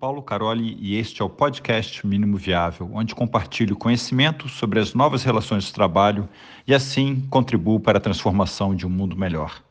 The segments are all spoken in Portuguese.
Paulo Caroli e este é o podcast Mínimo Viável, onde compartilho conhecimento sobre as novas relações de trabalho e assim contribuo para a transformação de um mundo melhor.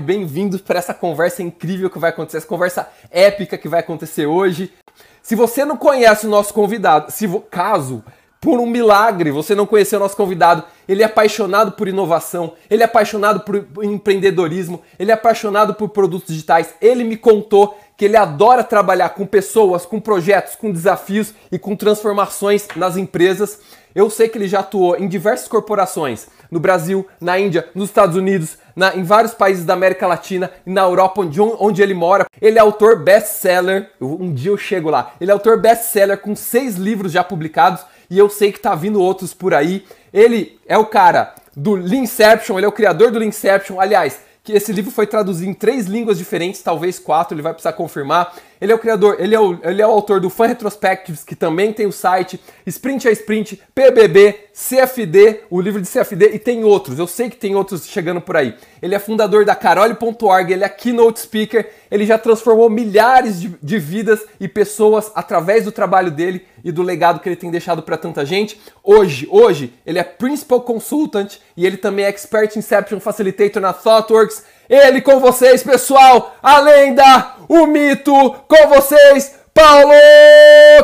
Bem-vindos para essa conversa incrível que vai acontecer, essa conversa épica que vai acontecer hoje. Se você não conhece o nosso convidado, se caso por um milagre, você não conheceu o nosso convidado. Ele é apaixonado por inovação, ele é apaixonado por empreendedorismo, ele é apaixonado por produtos digitais. Ele me contou que ele adora trabalhar com pessoas, com projetos, com desafios e com transformações nas empresas. Eu sei que ele já atuou em diversas corporações, no Brasil, na Índia, nos Estados Unidos, na, em vários países da América Latina e na Europa, onde, onde ele mora. Ele é autor best-seller, um dia eu chego lá. Ele é autor best-seller com seis livros já publicados e eu sei que tá vindo outros por aí. Ele é o cara do Leanception, ele é o criador do Leanception. Aliás, que esse livro foi traduzido em três línguas diferentes, talvez quatro, ele vai precisar confirmar. Ele é o criador, ele é o, ele é o autor do Fan Retrospectives, que também tem o site, Sprint a Sprint, PBB, CFD, o livro de CFD, e tem outros, eu sei que tem outros chegando por aí. Ele é fundador da Carole.org, ele é keynote speaker, ele já transformou milhares de, de vidas e pessoas através do trabalho dele e do legado que ele tem deixado para tanta gente. Hoje, hoje, ele é Principal Consultant e ele também é Expert Inception Facilitator na ThoughtWorks. Ele com vocês, pessoal, a lenda, o mito, com vocês, Paulo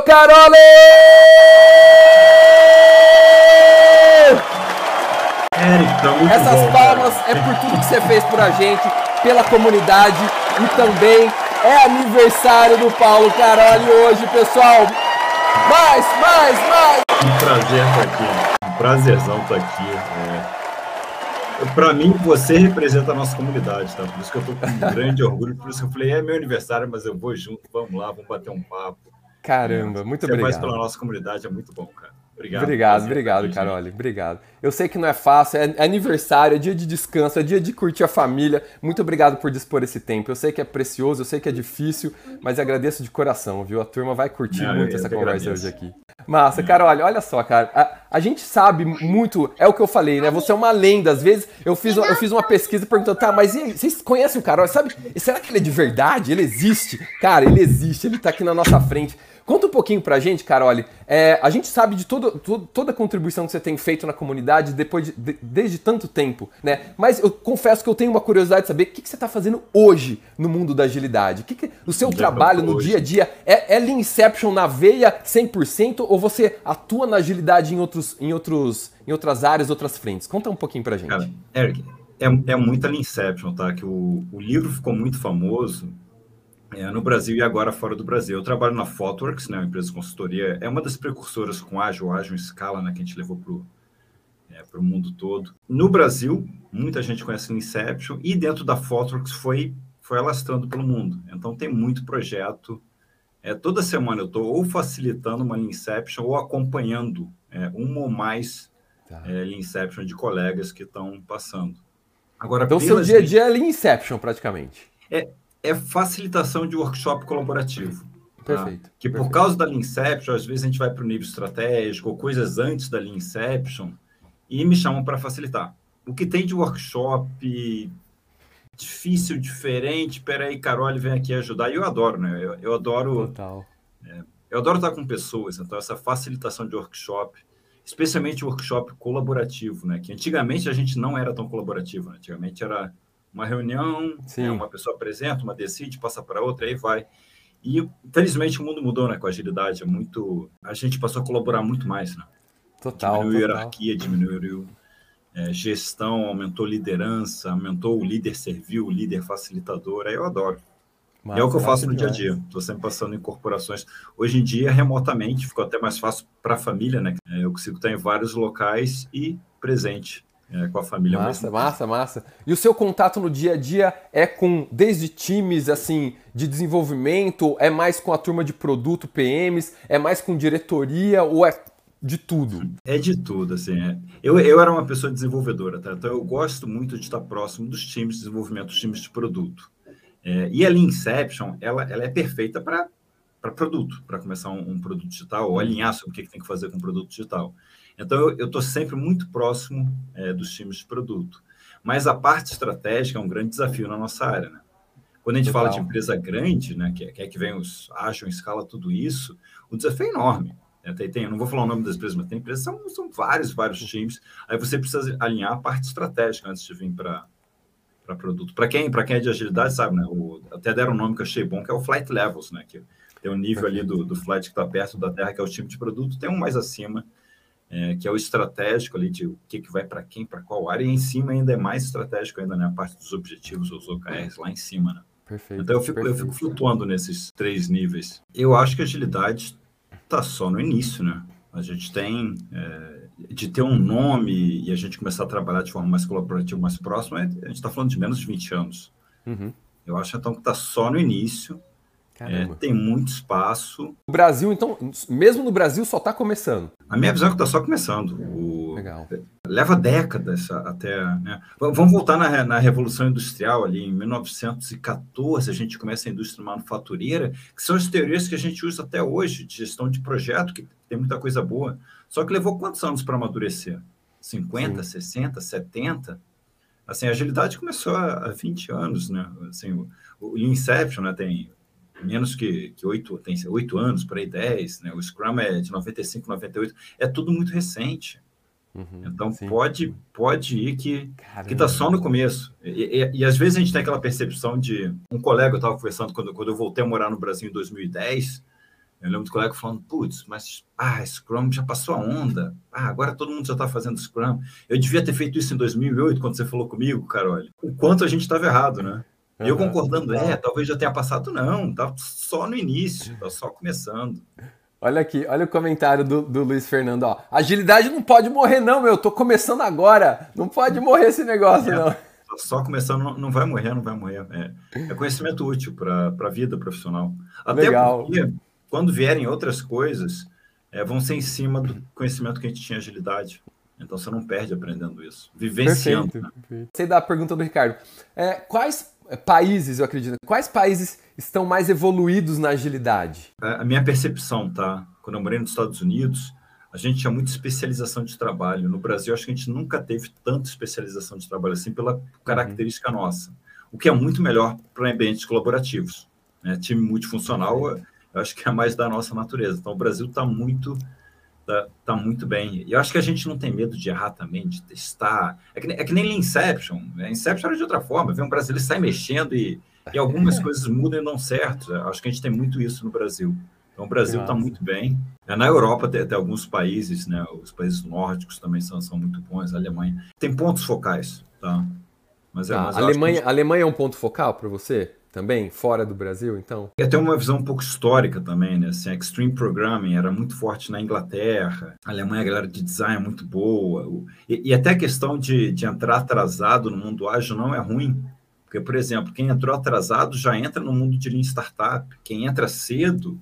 Carole! Eric, Essas bom, palmas cara. é por tudo que você fez por a gente, pela comunidade e também é aniversário do Paulo Carole hoje, pessoal. Mais, mais, mais! Um prazer estar aqui, um prazerzão estar aqui. É para mim, você representa a nossa comunidade, tá? Por isso que eu estou com um grande orgulho, por isso que eu falei, é meu aniversário, mas eu vou junto, vamos lá, vamos bater um papo. Caramba, muito você obrigado. Você faz pela nossa comunidade, é muito bom, cara. Obrigado. Obrigado, obrigado, Carole. Obrigado. Eu sei que não é fácil, é aniversário, é dia de descanso, é dia de curtir a família. Muito obrigado por dispor esse tempo. Eu sei que é precioso, eu sei que é difícil, mas agradeço de coração, viu? A turma vai curtir não, muito essa conversa agradeço. hoje aqui. Massa, Carole, olha só, cara. A, a, gente sabe muito, é o que eu falei, né? Você é uma lenda. Às vezes eu fiz, eu fiz uma pesquisa perguntando, tá, mas e aí, vocês conhecem o Carole? Sabe? Será que ele é de verdade? Ele existe? Cara, ele existe, ele tá aqui na nossa frente. Conta um pouquinho pra gente, Carole. É, a gente sabe de todo, todo, toda a contribuição que você tem feito na comunidade depois de, de, desde tanto tempo, né? Mas eu confesso que eu tenho uma curiosidade de saber o que, que você está fazendo hoje no mundo da agilidade. O que, que o seu trabalho no dia a dia é, é Leanception na veia 100% ou você atua na agilidade em, outros, em, outros, em outras áreas, outras frentes? Conta um pouquinho pra gente. Cara, Eric, é, é muita Leanception, tá? Que o, o livro ficou muito famoso é, no Brasil e agora fora do Brasil. Eu trabalho na Fotworks, né, uma empresa de consultoria, é uma das precursoras com ágil, ágil escala, né, que a gente levou para o é, mundo todo. No Brasil, muita gente conhece o Inception e dentro da Fotworks foi, foi alastrando pelo mundo. Então tem muito projeto. É, toda semana eu estou ou facilitando uma Inception ou acompanhando é, uma ou mais tá. é, Inception de colegas que estão passando. Agora, então, seu dia a dia é Inception, praticamente. É, é facilitação de workshop colaborativo. Tá? Perfeito. Tá? Que perfeito. por causa da Leanception, às vezes a gente vai para o nível estratégico ou coisas antes da Leanception e me chamam para facilitar. O que tem de workshop difícil, diferente, peraí, Carol, vem aqui ajudar. E eu adoro, né? Eu, eu adoro. Total. É, eu adoro estar com pessoas, então essa facilitação de workshop, especialmente workshop colaborativo, né? Que antigamente a gente não era tão colaborativo, né? antigamente era uma reunião, né, uma pessoa apresenta, uma decide, passa para outra, aí vai. E, felizmente, o mundo mudou né, com a agilidade. É muito... A gente passou a colaborar muito mais. Né? Total. Diminuiu total. hierarquia, diminuiu é, gestão, aumentou liderança, aumentou o líder servil, o líder facilitador. Aí eu adoro. É o que eu faço no dia a dia. Estou sempre passando em corporações. Hoje em dia, remotamente, ficou até mais fácil para a família, né? É, eu consigo estar em vários locais e presente é, com a família. Massa, massa, massa. E o seu contato no dia a dia é com desde times assim de desenvolvimento, é mais com a turma de produto PMs, é mais com diretoria ou é de tudo? É de tudo, assim. É. Eu, eu era uma pessoa desenvolvedora, tá? Então eu gosto muito de estar próximo dos times de desenvolvimento, dos times de produto. É, e a Inception, ela, ela é perfeita para para produto, para começar um, um, produto digital, ou alinhar sobre o que, que tem que fazer com o produto digital. Então, eu estou sempre muito próximo é, dos times de produto. Mas a parte estratégica é um grande desafio na nossa área. Né? Quando a gente Legal. fala de empresa grande, né, que, é, que é que vem os acham, escala tudo isso, o desafio é enorme. É, tem, tem, não vou falar o nome das empresas, mas tem empresas, são, são vários, vários times. Aí você precisa alinhar a parte estratégica antes de vir para para produto. Para quem, quem é de agilidade, sabe, né? O, até deram um nome que eu achei bom, que é o Flight Levels, né? Que tem um nível ali do, do flight que está perto da Terra, que é o tipo de produto, tem um mais acima, é, que é o estratégico ali, de o que, que vai para quem, para qual área, e em cima ainda é mais estratégico ainda, né? A parte dos objetivos, os OKRs, lá em cima, né? Perfeito. Então eu fico, perfeito. eu fico flutuando nesses três níveis. Eu acho que a agilidade está só no início, né? A gente tem é, de ter um nome e a gente começar a trabalhar de forma mais colaborativa, mais próxima, a gente está falando de menos de 20 anos. Uhum. Eu acho então que está só no início. É, tem muito espaço. O Brasil, então, mesmo no Brasil, só está começando. A minha visão é que está só começando. O... Legal. Leva décadas até. Né? Vamos voltar na, na Revolução Industrial, ali em 1914, a gente começa a indústria manufatureira, que são as teorias que a gente usa até hoje, de gestão de projeto, que tem muita coisa boa. Só que levou quantos anos para amadurecer? 50, Sim. 60, 70? Assim, a agilidade começou há 20 anos, né? Assim, o, o Inception né, tem menos que, que 8, tem 8 anos, por aí 10, né? O Scrum é de 95, 98, é tudo muito recente. Uhum, então sim. pode pode ir que que está só no começo e, e, e, às vezes a gente tem aquela percepção de um colega eu estava conversando quando, quando eu voltei a morar no Brasil em 2010 eu lembro do colega falando, putz, mas ah, Scrum já passou a onda. Ah, agora todo mundo já está fazendo Scrum. Eu devia ter feito isso em 2008, quando você falou comigo, Carol. O quanto a gente estava errado, né? E eu concordando, é, talvez já tenha passado, não, tá só no início, tá só começando. Olha aqui, olha o comentário do, do Luiz Fernando, ó. Agilidade não pode morrer, não, meu. Tô começando agora. Não pode morrer esse negócio, é, não. Tá só começando, não, não vai morrer, não vai morrer. É, é conhecimento útil para a vida profissional. Até Legal. porque quando vierem outras coisas, é, vão ser em cima do conhecimento que a gente tinha agilidade. Então você não perde aprendendo isso, vivenciando. Perfeito, né? perfeito. Sei da pergunta do Ricardo. É, quais países, eu acredito, quais países estão mais evoluídos na agilidade? A minha percepção, tá? Quando eu morei nos Estados Unidos, a gente tinha muita especialização de trabalho. No Brasil, acho que a gente nunca teve tanta especialização de trabalho assim pela característica uhum. nossa. O que é muito melhor para ambientes colaborativos. Né? Time multifuncional eu acho que é mais da nossa natureza. Então, o Brasil está muito tá, tá, muito bem. E eu acho que a gente não tem medo de errar também, de testar. É que, é que nem Inception. Né? Inception era de outra forma. Vem um brasileiro sai mexendo e, e algumas coisas mudam e dão certo. Eu acho que a gente tem muito isso no Brasil. Então, o Brasil está muito bem. É, na Europa tem, tem, alguns países, né? Os países nórdicos também são, são muito bons. A Alemanha tem pontos focais, tá? Mas, é, tá. mas a Alemanha, gente... Alemanha é um ponto focal para você? Também, fora do Brasil, então? E até uma visão um pouco histórica também, né? Assim, Extreme Programming era muito forte na Inglaterra, a Alemanha, a galera de design é muito boa, e, e até a questão de, de entrar atrasado no mundo ágil não é ruim, porque, por exemplo, quem entrou atrasado já entra no mundo de Lean Startup, quem entra cedo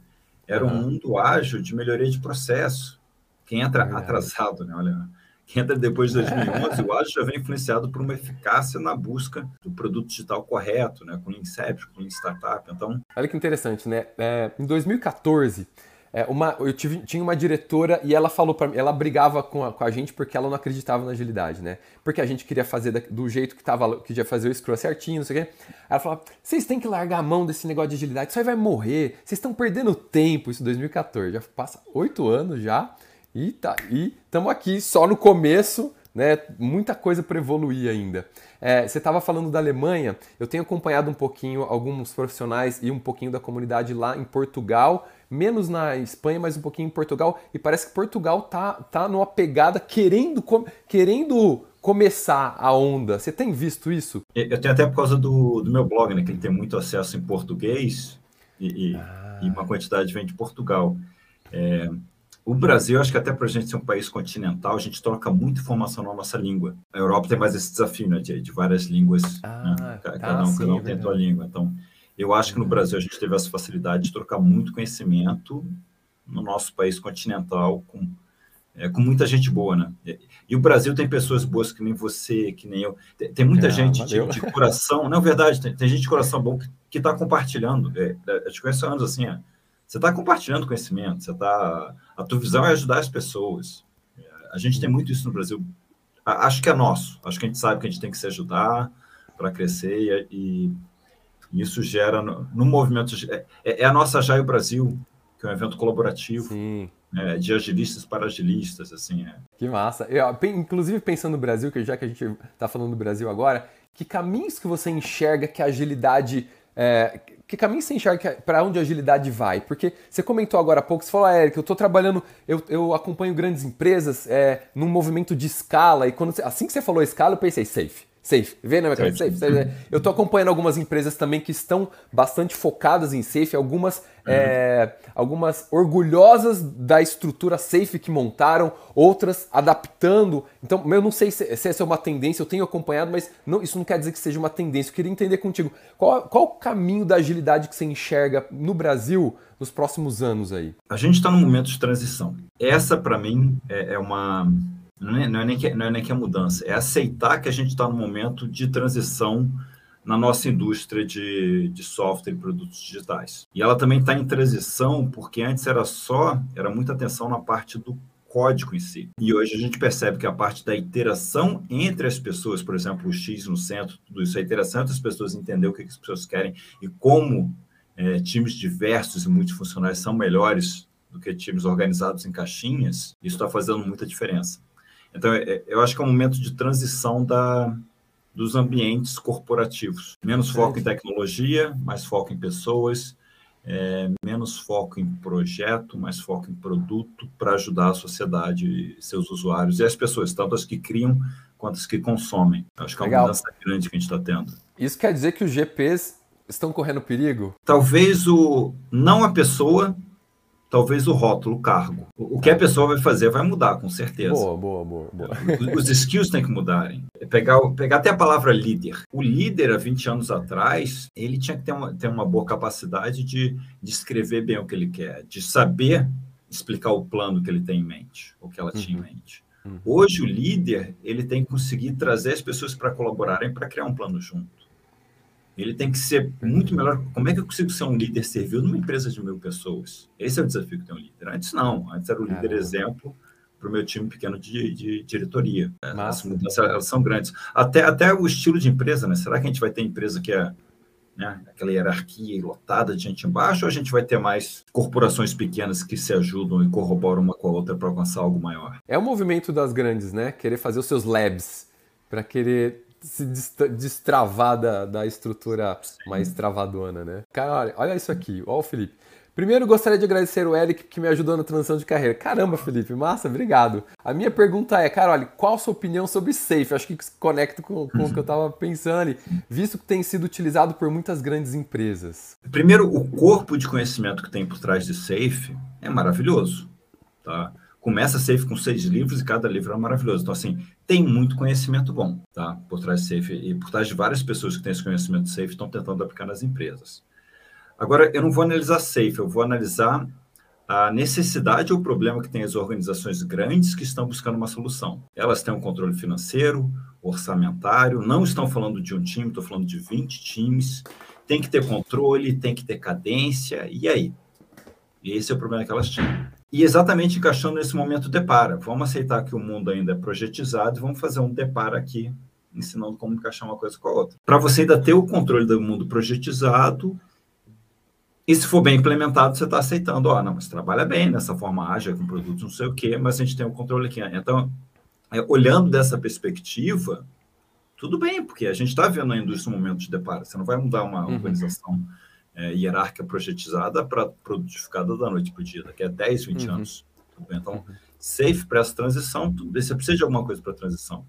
era uhum. um mundo ágil de melhoria de processo, quem entra é atrasado, né? Olha, que entra depois de 2011, o ágil já vem influenciado por uma eficácia na busca do produto digital correto, né? com o Inception, com o Startup. Então... Olha que interessante, né? É, em 2014, é, uma, eu tive, tinha uma diretora e ela falou para mim, ela brigava com a, com a, gente porque ela não acreditava na agilidade, né? Porque a gente queria fazer da, do jeito que tava, que ia fazer o Scrum certinho, não sei o quê. Ela falava: vocês têm que largar a mão desse negócio de agilidade, isso aí vai morrer, vocês estão perdendo tempo. Isso em 2014, já passa oito anos já. E tá, e estamos aqui só no começo, né? Muita coisa para evoluir ainda. É, você estava falando da Alemanha, eu tenho acompanhado um pouquinho alguns profissionais e um pouquinho da comunidade lá em Portugal, menos na Espanha, mas um pouquinho em Portugal, e parece que Portugal tá, tá numa pegada querendo, querendo começar a onda. Você tem visto isso? Eu tenho até por causa do, do meu blog, né? Que ele tem muito acesso em português e, e, ah. e uma quantidade vem de Portugal. É, o Brasil, acho que até para a gente ser um país continental, a gente troca muita informação na nossa língua. A Europa tem mais esse desafio, né, de, de várias línguas. Ah, né? Cada tá, um, sim, cada um tem a sua língua. Então, eu acho que no Brasil a gente teve essa facilidade de trocar muito conhecimento no nosso país continental com, é, com muita gente boa, né? E, e, o Brasil tem pessoas boas que nem você, que nem eu. Tem, tem muita é, gente de, de, coração, não é verdade, tem, tem, gente de coração bom que está compartilhando. É, é, eu te conheço há anos assim, é, você está compartilhando conhecimento, você está. A tua visão é ajudar as pessoas. A gente tem muito isso no Brasil. Acho que é nosso. Acho que a gente sabe que a gente tem que se ajudar para crescer e, e, isso gera no, no movimento. É, é, a nossa Jaio Brasil, que é um evento colaborativo. Sim. É, de agilistas para agilistas, assim. É. Que massa. Eu, inclusive, pensando no Brasil, que já que a gente está falando do Brasil agora, que caminhos que você enxerga que a agilidade é, que caminho você enxerga para onde a agilidade vai? Porque você comentou agora há pouco, você falou, ah, Eric, eu estou trabalhando, eu, eu acompanho grandes empresas é, num movimento de escala, e quando assim que você falou escala, eu pensei, safe. Safe. Vê na minha cabeça? Safe. safe. Eu estou acompanhando algumas empresas também que estão bastante focadas em safe, algumas, uhum. é, algumas orgulhosas da estrutura safe que montaram, outras adaptando. Então, eu não sei se, se essa é uma tendência, eu tenho acompanhado, mas não, isso não quer dizer que seja uma tendência. Eu queria entender contigo qual, qual o caminho da agilidade que você enxerga no Brasil nos próximos anos aí. A gente está num momento de transição. Essa, para mim, é, é uma não é, não é, nem, que, não é nem que a mudança, é aceitar que a gente está num momento de transição na nossa indústria de, de software e produtos digitais. E ela também está em transição porque antes era só, era muita atenção na parte do código em si. E hoje a gente percebe que a parte da interação entre as pessoas, por exemplo, o X no centro, tudo isso, a interação entre as pessoas, entender o que as pessoas querem e como é, times diversos e multifuncionais são melhores do que times organizados em caixinhas, isso está fazendo muita diferença. Então, é, é, eu acho que é um momento de transição da, dos ambientes corporativos. Menos foco em tecnologia, mais foco em pessoas, é, menos foco em projeto, mais foco em produto para ajudar a sociedade, seus usuários e as pessoas, tanto as que criam quanto as que consomem. Acho que é uma Legal. mudança grande que a gente está tendo. Isso quer dizer que os GPs estão correndo perigo? Talvez o não a pessoa, talvez o rótulo, o cargo. O que a pessoa vai fazer vai mudar, com certeza. Boa, boa, boa. boa. Os skills têm que mudarem. É pegar, pegar até a palavra líder. O líder, há 20 anos atrás, ele tinha que ter uma, ter uma boa capacidade de, de escrever bem o que ele quer, de saber explicar o plano que ele tem em mente, ou que ela tinha uhum. em mente. Uhum. Hoje, o líder, ele tem que conseguir trazer as pessoas para colaborarem para criar um plano junto. Ele tem que ser muito melhor. Como é que eu consigo ser um líder servil numa empresa de mil pessoas? Esse é o desafio que tem um líder. Antes não, antes era o líder exemplo para o meu time pequeno de, de diretoria. As mudanças elas são grandes. Até, até o estilo de empresa, né? Será que a gente vai ter empresa que é né, aquela hierarquia lotada de gente embaixo, ou a gente vai ter mais corporações pequenas que se ajudam e corroboram uma com a outra para alcançar algo maior? É o movimento das grandes, né? Querer fazer os seus labs para querer se destravar da, da estrutura Sim. mais travadona, né? Cara, olha, olha isso aqui, olha o Felipe. Primeiro, gostaria de agradecer o Eric que me ajudou na transição de carreira. Caramba, Felipe, massa, obrigado. A minha pergunta é, cara, olha, qual a sua opinião sobre Safe? Acho que se conecta com, com o que eu estava pensando ali, visto que tem sido utilizado por muitas grandes empresas. Primeiro, o corpo de conhecimento que tem por trás de Safe é maravilhoso, tá? Começa Safe com seis livros e cada livro é maravilhoso. Então, assim, tem muito conhecimento bom, tá? Por trás de Safe e por trás de várias pessoas que têm esse conhecimento Safe estão tentando aplicar nas empresas. Agora, eu não vou analisar Safe, eu vou analisar a necessidade ou o problema que tem as organizações grandes que estão buscando uma solução. Elas têm um controle financeiro, orçamentário, não estão falando de um time, estou falando de 20 times, tem que ter controle, tem que ter cadência, e aí? E esse é o problema que elas tinham. E exatamente encaixando nesse momento depara. Vamos aceitar que o mundo ainda é projetizado e vamos fazer um depara aqui, ensinando como encaixar uma coisa com a outra. Para você ainda ter o controle do mundo projetizado, e se for bem implementado, você está aceitando, ó, oh, não, mas trabalha bem nessa forma ágil, com produtos não sei o quê, mas a gente tem o um controle aqui. Então, é, olhando dessa perspectiva, tudo bem, porque a gente está vendo a indústria um momento de depara. Você não vai mudar uma uhum. organização é, hierárquica projetizada para produtificada da noite para o dia, daqui a 10, 20 uhum. anos. Então, uhum. safe para essa transição, você precisa de alguma coisa para a transição.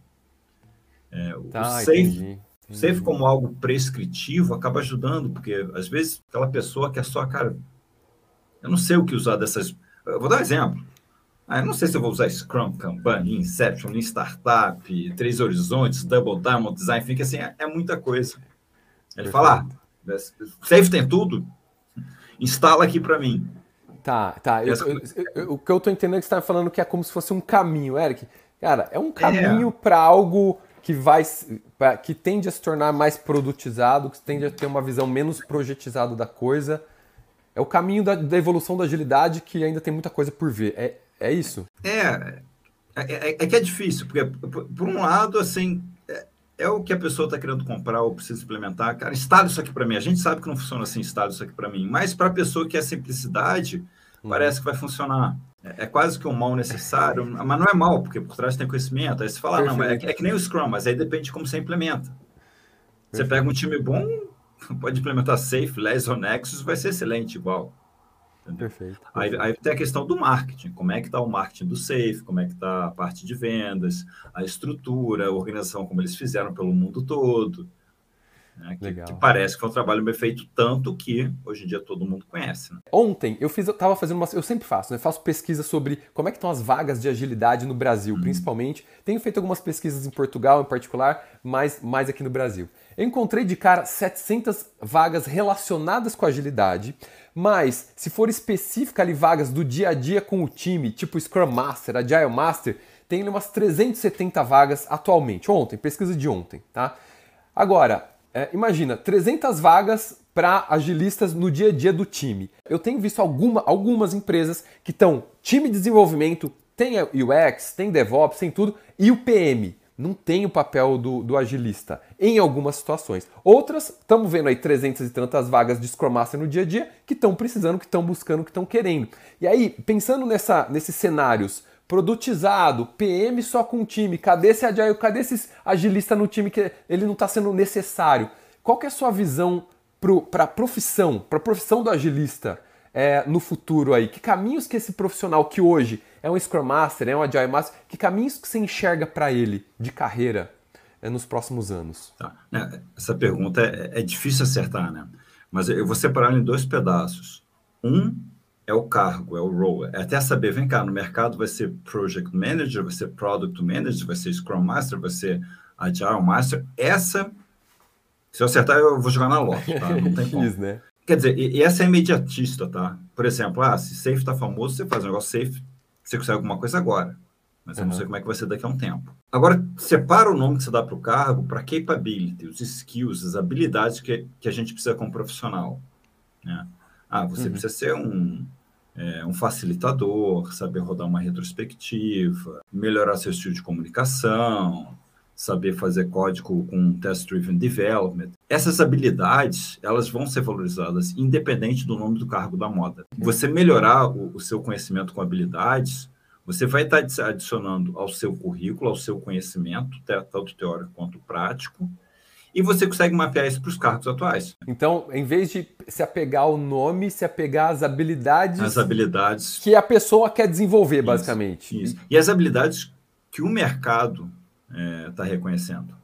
É, o tá, safe, entendi, entendi. safe como algo prescritivo acaba ajudando, porque às vezes aquela pessoa que é só, cara, eu não sei o que usar dessas. Eu vou dar um exemplo. Ah, eu não sei se eu vou usar Scrum, Kanban, Inception, Startup, Três Horizontes, Double Diamond Design, fica assim, é, é muita coisa. Ele fala, ah, Safe tem tudo? Instala aqui para mim. Tá, tá. Eu, eu, eu, o que eu tô entendendo é que você tá falando que é como se fosse um caminho, Eric. Cara, é um caminho é. para algo que vai pra, que tende a se tornar mais produtizado, que tende a ter uma visão menos projetizada da coisa. É o caminho da, da, evolução da agilidade que ainda tem muita coisa por ver. É, é isso? É. É, é, é, que é difícil, porque, por, por um lado, assim, é, o que a pessoa está querendo comprar ou precisa implementar. Cara, instala isso aqui para mim. A gente sabe que não funciona assim, instala isso aqui para mim. Mas para a pessoa que é simplicidade, hum. parece que vai funcionar. É, é, quase que um mal necessário, mas não é mal, porque por trás tem conhecimento. Aí você fala, Perfeito. não, é, é, que nem o Scrum, mas aí depende de como você implementa. Você pega um time bom, pode implementar Safe, Less ou Nexus, vai ser excelente igual. Perfeito. Aí, aí, tem a questão do marketing, como é que está o marketing do Safe, como é que está a parte de vendas, a estrutura, a organização, como eles fizeram pelo mundo todo. Né? Que, que, parece que foi um trabalho bem feito tanto que hoje em dia todo mundo conhece. Né? Ontem eu fiz, eu tava fazendo uma, eu sempre faço, né? Faço pesquisa sobre como é que estão as vagas de agilidade no Brasil, hum. principalmente. Tenho feito algumas pesquisas em Portugal, em particular, mas mais aqui no Brasil. Eu encontrei de cara 700 vagas relacionadas com agilidade, mas se for específica ali vagas do dia a dia com o time, tipo Scrum Master, Agile Master, tem umas 370 vagas atualmente, ontem, pesquisa de ontem, tá? Agora, é, imagina, 300 vagas para agilistas no dia a dia do time. Eu tenho visto alguma, algumas empresas que estão time de desenvolvimento, tem UX, tem DevOps, tem tudo, e o PM não tem o papel do, do agilista em algumas situações. Outras, estamos vendo aí 300 e tantas vagas de Scrum Master no dia a dia que estão precisando, que estão buscando, que estão querendo. E aí, pensando nessa, nesses cenários, produtizado, PM só com time, cadê esse agile, cadê esse agilista no time que ele não está sendo necessário? Qual que é a sua visão para a profissão, para a profissão do agilista é, no futuro aí? Que caminhos que esse profissional que hoje é um Scrum Master, é um Agile Master, que caminhos que você enxerga para ele de carreira é, nos próximos anos? Tá. É, essa pergunta é, é, difícil acertar, né? Mas eu vou separar em dois pedaços. Um é o cargo, é o role. É até saber, vem cá, no mercado vai ser Project Manager, vai ser Product Manager, vai ser Scrum Master, vai ser Agile Master. Essa, se eu acertar, eu vou jogar na loja, tá? Não tem como. né? Quer dizer, e, e essa é imediatista, tá? Por exemplo, ah, se Safe está famoso, você faz um negócio Safe, você consegue alguma coisa agora, mas eu não sei como é que vai ser daqui a um tempo. Agora, separa o nome que você dá para o cargo para capability, os skills, as habilidades que, que a gente precisa como profissional. Né? Ah, você uhum. precisa ser um, é, um facilitador, saber rodar uma retrospectiva, melhorar seu estilo de comunicação, saber fazer código com test-driven development. Essas habilidades, elas vão ser valorizadas independente do nome do cargo da moda. Você melhorar o, o seu conhecimento com habilidades, você vai estar adicionando ao seu currículo, ao seu conhecimento, tanto teórico quanto prático, e você consegue mapear isso para os cargos atuais. Então, em vez de se apegar ao nome, se apegar às habilidades. As habilidades. Que a pessoa quer desenvolver, isso, basicamente. Isso. E as habilidades que o mercado está é, reconhecendo.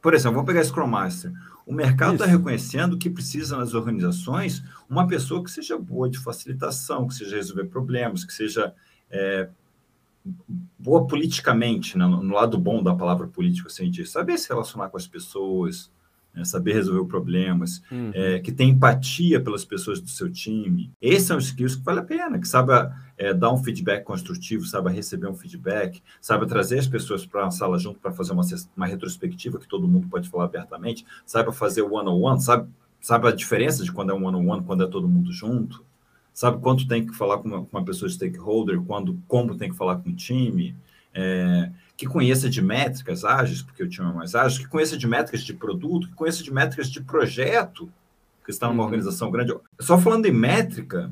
Por exemplo, vamos pegar Scrum Master. O mercado está reconhecendo que precisa nas organizações uma pessoa que seja boa de facilitação, que seja resolver problemas, que seja é, boa politicamente, né, no lado bom da palavra política, assim, de saber se relacionar com as pessoas, né, saber resolver problemas, uhum. é, que tem empatia pelas pessoas do seu time. Esses são skills que vale a pena, que saiba é, dar um feedback construtivo, saiba receber um feedback, saiba trazer as pessoas para uma sala junto para fazer uma, uma retrospectiva que todo mundo pode falar abertamente, saiba fazer o one-on-one, sabe, sabe a diferença de quando é um one-on-one, quando é todo mundo junto, sabe quanto tem que falar com uma, com uma pessoa stakeholder, quando, como tem que falar com o time, é, que conheça de métricas ágeis, porque o time é mais ágil, que conheça de métricas de produto, que conheça de métricas de projeto, que está numa uhum. organização grande. Só falando em métrica,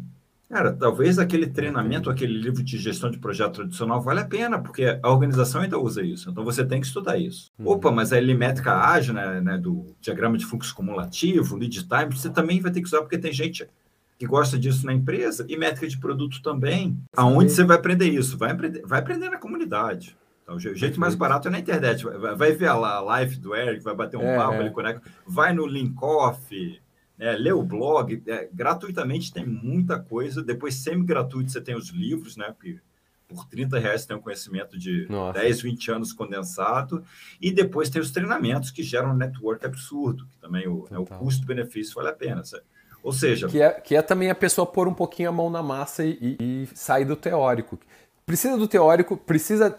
cara, talvez aquele treinamento, aquele livro de gestão de projeto tradicional vale a pena, porque a organização ainda usa isso. Então você tem que estudar isso. Uhum. Opa, mas a métrica ágil, né, né, do diagrama de fluxo cumulativo, lead time, você também vai ter que usar, porque tem gente que gosta disso na empresa e métrica de produto também. Aonde você vai aprender isso? Vai aprender, vai aprender na comunidade. Então, o jeito mais barato é na internet. Vai, ver a live do Eric, vai bater um é, papo, é. ele conecta. Vai no Linkoff, né, lê o blog. É, gratuitamente tem muita coisa. Depois, semi-gratuito, você tem os livros, né? Porque por 30 reais você tem um conhecimento de Nossa. 10, 20 anos condensado. E depois tem os treinamentos que geram um network absurdo, que também o, né, o custo-benefício vale a pena. Sabe? Ou seja. Que é, que é também a pessoa pôr um pouquinho a mão na massa e, e sair do teórico. Precisa do teórico, precisa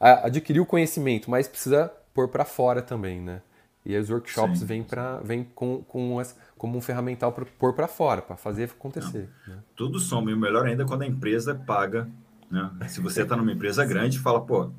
adquirir o conhecimento, mas precisa pôr para fora também, né? E os workshops vêm, pra, vêm com, com as, como um ferramental para pôr para fora, para fazer acontecer. Né? Tudo soma, e o melhor ainda é quando a empresa paga Né? Se você está numa empresa grande, fala, pô,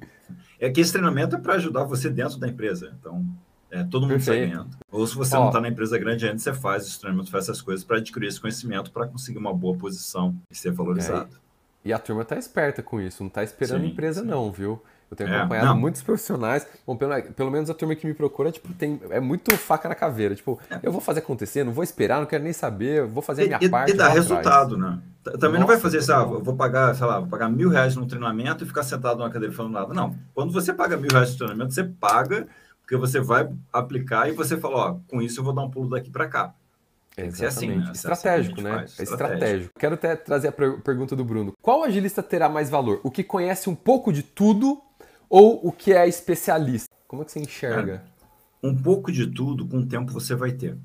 é que esse treinamento é para ajudar você dentro da empresa. Então, é, todo mundo sai ganhando. Ou se você Ó, não está na empresa grande ainda, você faz esse treinamento, faz essas coisas para adquirir esse conhecimento, para conseguir uma boa posição e ser valorizado. É, e a turma está esperta com isso, não está esperando sim, empresa sim. não, viu? Eu tenho é, acompanhado não. muitos profissionais. Bom, pelo, pelo, menos a turma que me procura, tipo, tem, é muito faca na caveira. Tipo, é. eu vou fazer acontecer, não vou esperar, não quero nem saber, vou fazer a minha e, parte. E dá resultado, atrás. né? Também Nossa, não vai fazer isso, ah, vou pagar, sei lá, vou pagar mil reais num treinamento e ficar sentado numa cadeira falando nada. Não. Quando você paga mil reais no treinamento, você paga, porque você vai aplicar e você fala, ó, com isso eu vou dar um pulo daqui para cá. Tem assim, Exatamente. Assim, né? Estratégico, né? É estratégico. Quero até trazer a pergunta do Bruno. Qual agilista terá mais valor? O que conhece um pouco de tudo ou o que é especialista? Como é que você enxerga? É, um pouco de tudo, com o tempo você vai ter.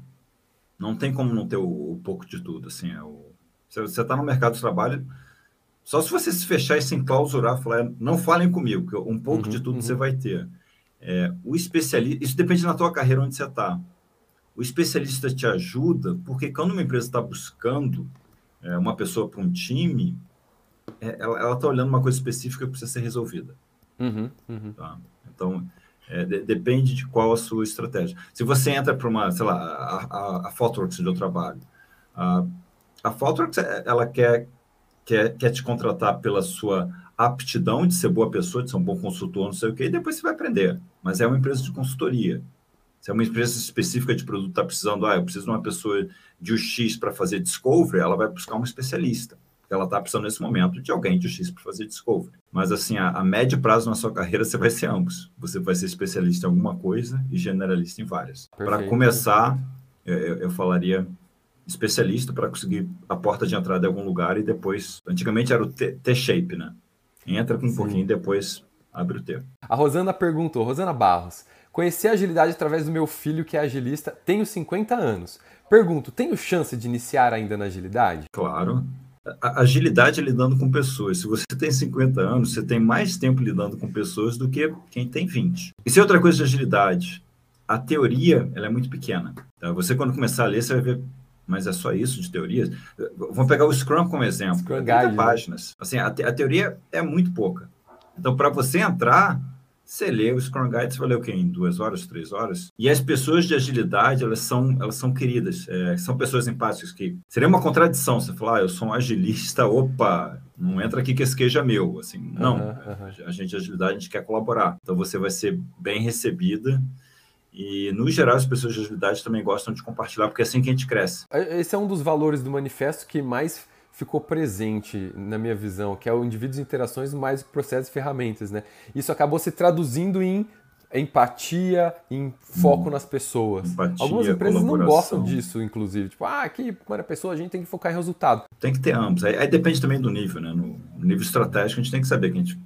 Não tem como não ter o, o pouco de tudo. Assim, é o, você está no mercado de trabalho, só se você se fechar e se enclausurar, falar, não falem comigo, que um pouco uhum, de tudo uhum. você vai ter. É, o especialista, isso depende da tua carreira onde você está. O especialista te ajuda, porque quando uma empresa está buscando é, uma pessoa para um time, é, ela está olhando uma coisa específica que precisa ser resolvida. Uhum, uhum. Tá? Então, é, de, depende de qual a sua estratégia. Se você entra para uma, sei lá, a, a, a Photoworks onde eu trabalho, a, a é, ela quer, quer, quer te contratar pela sua aptidão de ser boa pessoa, de ser um bom consultor, não sei o quê, e depois você vai aprender. Mas é uma empresa de consultoria. Se é uma empresa específica de produto está precisando, ah, eu preciso de uma pessoa de UX para fazer discovery, ela vai buscar um especialista ela está precisando nesse momento de alguém de X para fazer discovery. Mas assim, a, a, médio prazo na sua carreira você vai ser ambos. Você vai ser especialista em alguma coisa e generalista em várias. Para começar, eu, eu, falaria especialista para conseguir a porta de entrada em algum lugar e depois, antigamente era o T-shape, né? Entra com um Sim. pouquinho e depois abre o T. A Rosana perguntou, Rosana Barros, conheci a agilidade através do meu filho que é agilista, tenho 50 anos. Pergunto, tenho chance de iniciar ainda na agilidade? Claro a agilidade é lidando com pessoas. Se você tem 50 anos, você tem mais tempo lidando com pessoas do que quem tem 20. Isso é outra coisa de agilidade. A teoria ela é muito pequena. Tá? Você, quando começar a ler, você vai ver, mas é só isso de teorias? Vamos pegar o Scrum como exemplo. Scrum 30 né? páginas. Assim, a, te a teoria é muito pouca. Então, para você entrar, você lê o Scrum Guide, você vai ler o quê? Em duas horas, três horas? E as pessoas de agilidade, elas são, elas são queridas, é, são pessoas empáticas que... Seria uma contradição você falar, ah, eu sou um agilista, opa, não entra aqui que esse queijo é meu. Assim, não, uhum, uhum. a gente de agilidade, a gente quer colaborar. Então, você vai ser bem recebida e, no geral, as pessoas de agilidade também gostam de compartilhar, porque é assim que a gente cresce. Esse é um dos valores do manifesto que mais ficou presente na minha visão, que é o indivíduos e interações mais processos e ferramentas, né? Isso acabou se traduzindo em empatia, em foco hum, nas pessoas. Empatia, Algumas empresas não gostam disso, inclusive. Tipo, ah, aqui, para a pessoa, a gente tem que focar em resultado. Tem que ter ambos. Aí, aí depende também do nível, né? No nível estratégico, a gente tem que saber que a gente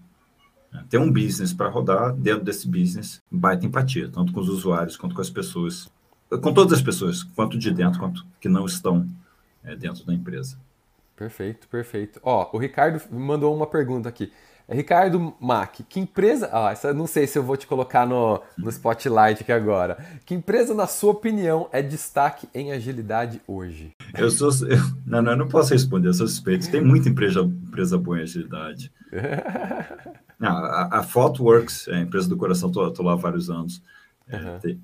né, tem um business para rodar, dentro desse business, baita empatia, tanto com os usuários quanto com as pessoas, com todas as pessoas, quanto de dentro quanto que não estão é, dentro da empresa. Perfeito, perfeito. Ó, o Ricardo mandou uma pergunta aqui. É Ricardo Mack, que empresa. Ah, essa não sei se eu vou te colocar no, no spotlight aqui agora. Que empresa, na sua opinião, é destaque em agilidade hoje? Eu sou. Eu, não, não, eu não posso responder, eu sou suspeito. Tem muita empresa, empresa boa em agilidade. não, a, a Thoughtworks é a empresa do coração, estou lá há vários anos. Uhum. tem,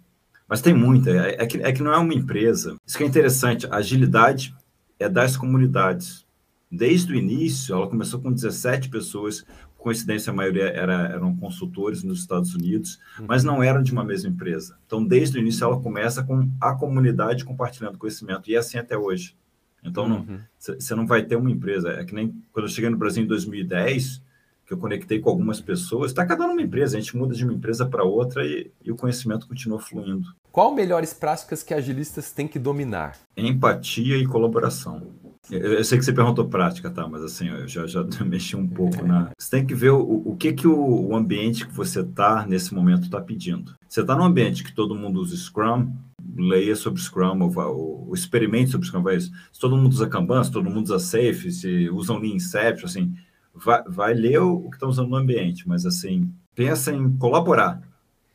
mas tem muita. É, é, que, é que não é uma empresa. Isso que é interessante. A agilidade é das comunidades desde o início, ela começou com 17 pessoas, coincidência, a maioria era, eram consultores nos Estados Unidos, uhum. mas não eram de uma mesma empresa. Então, desde o início, ela começa com a comunidade compartilhando conhecimento, e é assim até hoje. Então, você uhum. não, não vai ter uma empresa. É que nem quando eu cheguei no Brasil em 2010, que eu conectei com algumas pessoas, está cada uma empresa, a gente muda de uma empresa para outra e, e, o conhecimento continua fluindo. Qual melhores práticas que agilistas têm que dominar? Empatia e colaboração. Eu, sei que você perguntou prática, tá? Mas assim, eu já, já mexi um pouco na. Você tem que ver o, o que, que o, o ambiente que você está nesse momento está pedindo. Você está num ambiente que todo mundo usa Scrum, leia sobre Scrum, ou, ou, ou experimente sobre Scrum. Vai, se todo mundo usa Kanban, se todo mundo usa Safe, se usam Lean Inception, assim, vai, vai ler o, o que está usando no ambiente, mas assim, pensa em colaborar.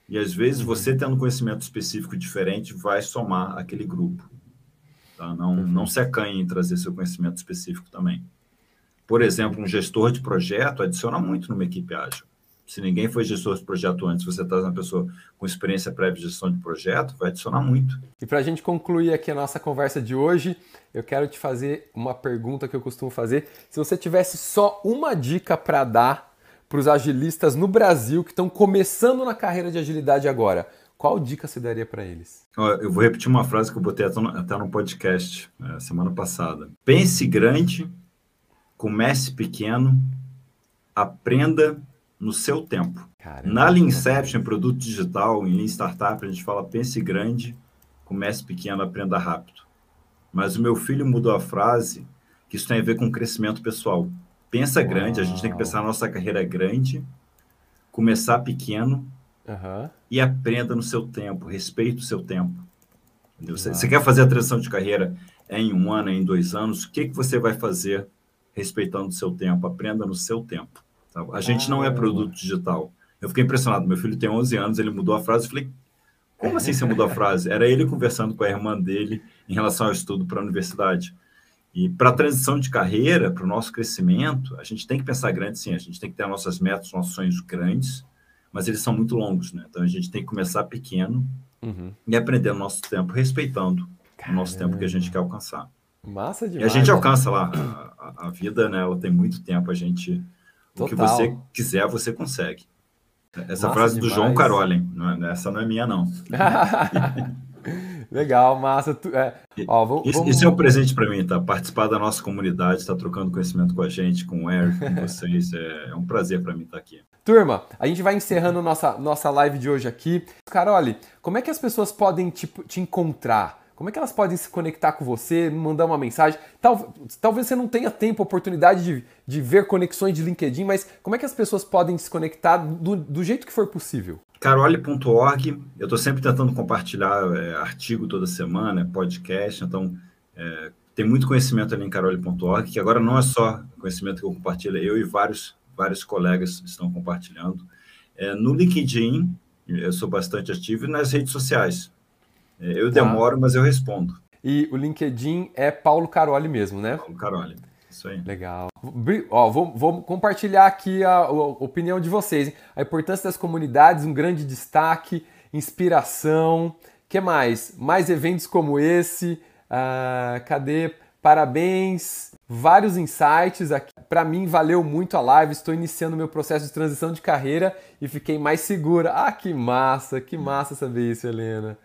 E às vezes você tendo conhecimento específico diferente vai somar aquele grupo. Tá? Não, não se acanhe em trazer seu conhecimento específico também. Por exemplo, um gestor de projeto adiciona muito numa equipe ágil. Se ninguém foi gestor de projeto antes, você traz uma pessoa com experiência prévia de gestão de projeto, vai adicionar muito. E para a gente concluir aqui a nossa conversa de hoje, eu quero te fazer uma pergunta que eu costumo fazer. Se você tivesse só uma dica para dar para os agilistas no Brasil que estão começando na carreira de agilidade agora, qual dica você daria para eles? Eu vou repetir uma frase que eu botei até no podcast é, semana passada. Pense grande, comece pequeno, aprenda no seu tempo. Caramba. Na Lean Inception, em produto digital, em Lean Startup, a gente fala pense grande, comece pequeno, aprenda rápido. Mas o meu filho mudou a frase que isso tem a ver com crescimento pessoal. Pensa Uau. grande, a gente tem que pensar na nossa carreira grande, começar pequeno uhum. e aprenda no seu tempo, respeite o seu tempo. Você, você, quer fazer a transição de carreira em um ano, em dois anos, o que, que você vai fazer respeitando o seu tempo? Aprenda no seu tempo. Tá? A gente não é produto digital. Eu fiquei impressionado. Meu filho tem 11 anos, ele mudou a frase. Eu falei, como assim você mudou a frase? Era ele conversando com a irmã dele em relação ao estudo para a universidade. E para a transição de carreira, para o nosso crescimento, a gente tem que pensar grande, sim. A gente tem que ter nossas metas, nossos sonhos grandes, mas eles são muito longos, né? Então a gente tem que começar pequeno uhum. e aprender o nosso tempo, respeitando Caramba. o nosso tempo que a gente quer alcançar. Massa demais. E a gente né? alcança lá. A, a, vida, né? Ela tem muito tempo. A gente Total. O que você quiser, você consegue. Essa massa frase demais. do João Carolin, não é, essa não é minha, não. Legal, massa. É, ó, vamos, isso, isso, é um presente para mim, tá? Participar da nossa comunidade, estar tá trocando conhecimento com a gente, com o Eric, com vocês. É, é um prazer para mim estar tá aqui. Turma, a gente vai encerrando nossa, nossa live de hoje aqui. Carole, como é que as pessoas podem te, te encontrar? Como é que elas podem se conectar com você, mandar uma mensagem? Tal, talvez você não tenha tempo, oportunidade de, de ver conexões de LinkedIn, mas como é que as pessoas podem se conectar do, do jeito que for possível? Carole.org, eu estou sempre tentando compartilhar é, artigo toda semana, podcast, então é, tem muito conhecimento ali em carole.org, que agora não é só conhecimento que eu compartilho, eu e vários, vários colegas estão compartilhando. É, no LinkedIn, eu sou bastante ativo, e nas redes sociais. É, eu tá. demoro, mas eu respondo. E o LinkedIn é Paulo Caroli mesmo, né? Paulo Caroli. Isso aí. Legal. Ó, vou, vou compartilhar aqui a, a, opinião de vocês. Hein? A importância das comunidades, um grande destaque, inspiração. que mais? Mais eventos como esse. Ah, cadê? Parabéns. Vários insights aqui. Para mim, valeu muito a live. Estou iniciando meu processo de transição de carreira e fiquei mais segura. Ah, que massa, que massa saber isso, Helena.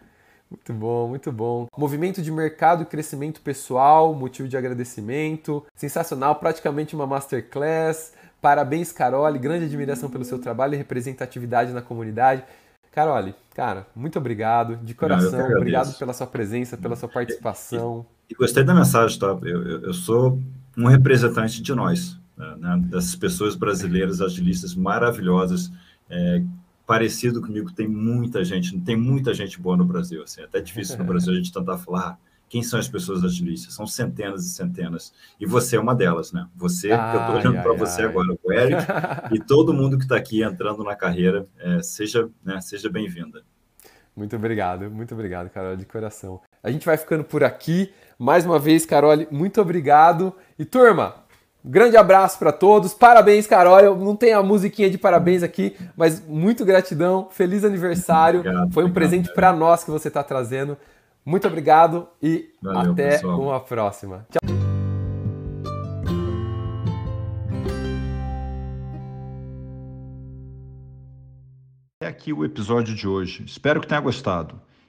Muito bom, muito bom. Movimento de mercado e crescimento pessoal, motivo de agradecimento. Sensacional, praticamente uma masterclass. Parabéns, Carole. Grande admiração pelo seu trabalho e representatividade na comunidade. Carole, cara, muito obrigado, de coração. Não, obrigado pela sua presença, pela sua participação. E, e, gostei da mensagem, tá? Eu, eu, eu, sou um representante de nós, né? dessas pessoas brasileiras agilistas maravilhosas. É, parecido comigo, tem muita gente, tem muita gente boa no Brasil. Assim, é até difícil no Brasil a gente tentar falar ah, quem são as pessoas agilistas. São centenas e centenas. E você é uma delas, né? Você, ai, eu estou olhando para você ai. agora, o Eric, e todo mundo que está aqui entrando na carreira, é, seja, né, seja bem-vinda. Muito obrigado, muito obrigado, Carol, de coração. A gente vai ficando por aqui. Mais uma vez, Carol, muito obrigado. E turma, grande abraço para todos. Parabéns, Carol. Eu não tenho a musiquinha de parabéns aqui, mas muito gratidão. Feliz aniversário. Obrigado, Foi um obrigado, presente para nós que você está trazendo. Muito obrigado e Valeu, até pessoal. uma próxima. Tchau. É aqui o episódio de hoje. Espero que tenha gostado.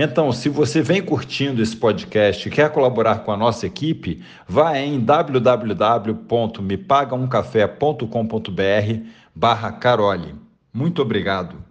Então, se você vem curtindo esse podcast e quer colaborar com a nossa equipe, vá em www.mepagaumcafé.com.br barra Carole. Muito obrigado.